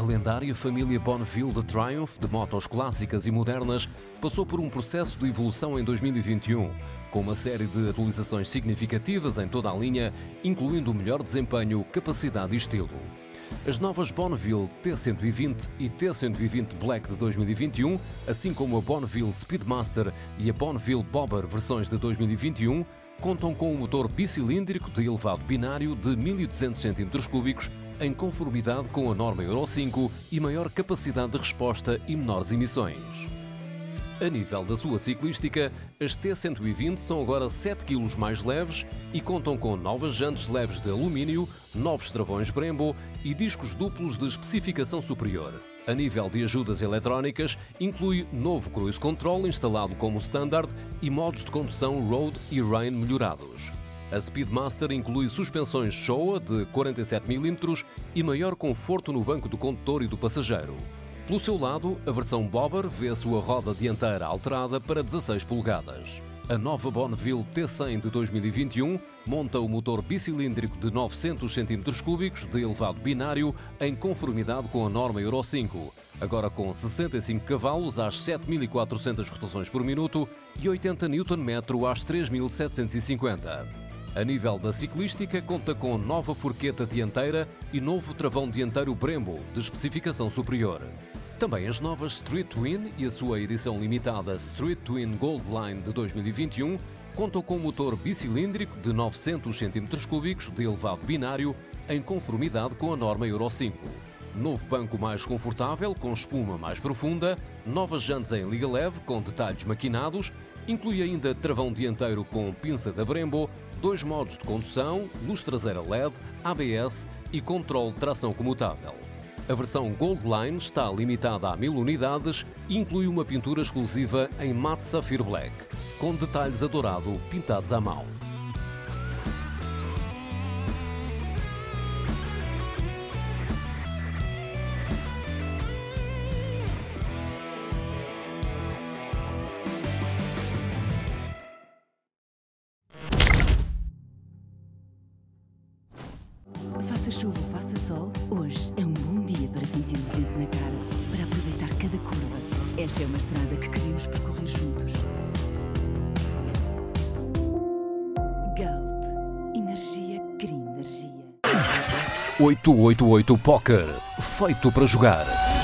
lendária família Bonneville de Triumph de motos clássicas e modernas passou por um processo de evolução em 2021, com uma série de atualizações significativas em toda a linha, incluindo melhor desempenho, capacidade e estilo. As novas Bonneville T120 e T120 Black de 2021, assim como a Bonneville Speedmaster e a Bonneville Bobber versões de 2021, contam com um motor bicilíndrico de elevado binário de 1200 cm3 em conformidade com a norma Euro 5 e maior capacidade de resposta e menores emissões. A nível da sua ciclística, as T120 são agora 7 kg mais leves e contam com novas jantes leves de alumínio, novos travões Brembo e discos duplos de especificação superior. A nível de ajudas eletrónicas, inclui novo Cruise Control instalado como standard e modos de condução Road e Rain melhorados. A Speedmaster inclui suspensões Showa de 47 mm e maior conforto no banco do condutor e do passageiro. Pelo seu lado, a versão Bobber vê a sua roda dianteira alterada para 16 polegadas. A nova Bonneville T100 de 2021 monta o motor bicilíndrico de 900 cm3 de elevado binário em conformidade com a norma Euro 5, agora com 65 cavalos às 7.400 rotações por minuto e 80 Nm às 3.750. A nível da ciclística, conta com nova forqueta dianteira e novo travão dianteiro Brembo, de especificação superior. Também as novas Street Twin e a sua edição limitada Street Twin Gold Line de 2021 contam com motor bicilíndrico de 900 cm3 de elevado binário em conformidade com a norma Euro 5. Novo banco mais confortável, com espuma mais profunda, novas jantes em liga leve com detalhes maquinados, inclui ainda travão dianteiro com pinça da Brembo, dois modos de condução, luz traseira LED, ABS e controle de tração comutável. A versão Gold Line está limitada a 1000 unidades e inclui uma pintura exclusiva em matte Sapphire Black, com detalhes a dourado pintados à mão. Faça chuva ou faça sol, hoje é um bom dia para sentir o vento na cara, para aproveitar cada curva. Esta é uma estrada que queremos percorrer juntos. Galp. Energia cria energia. 888 Poker. Feito para jogar.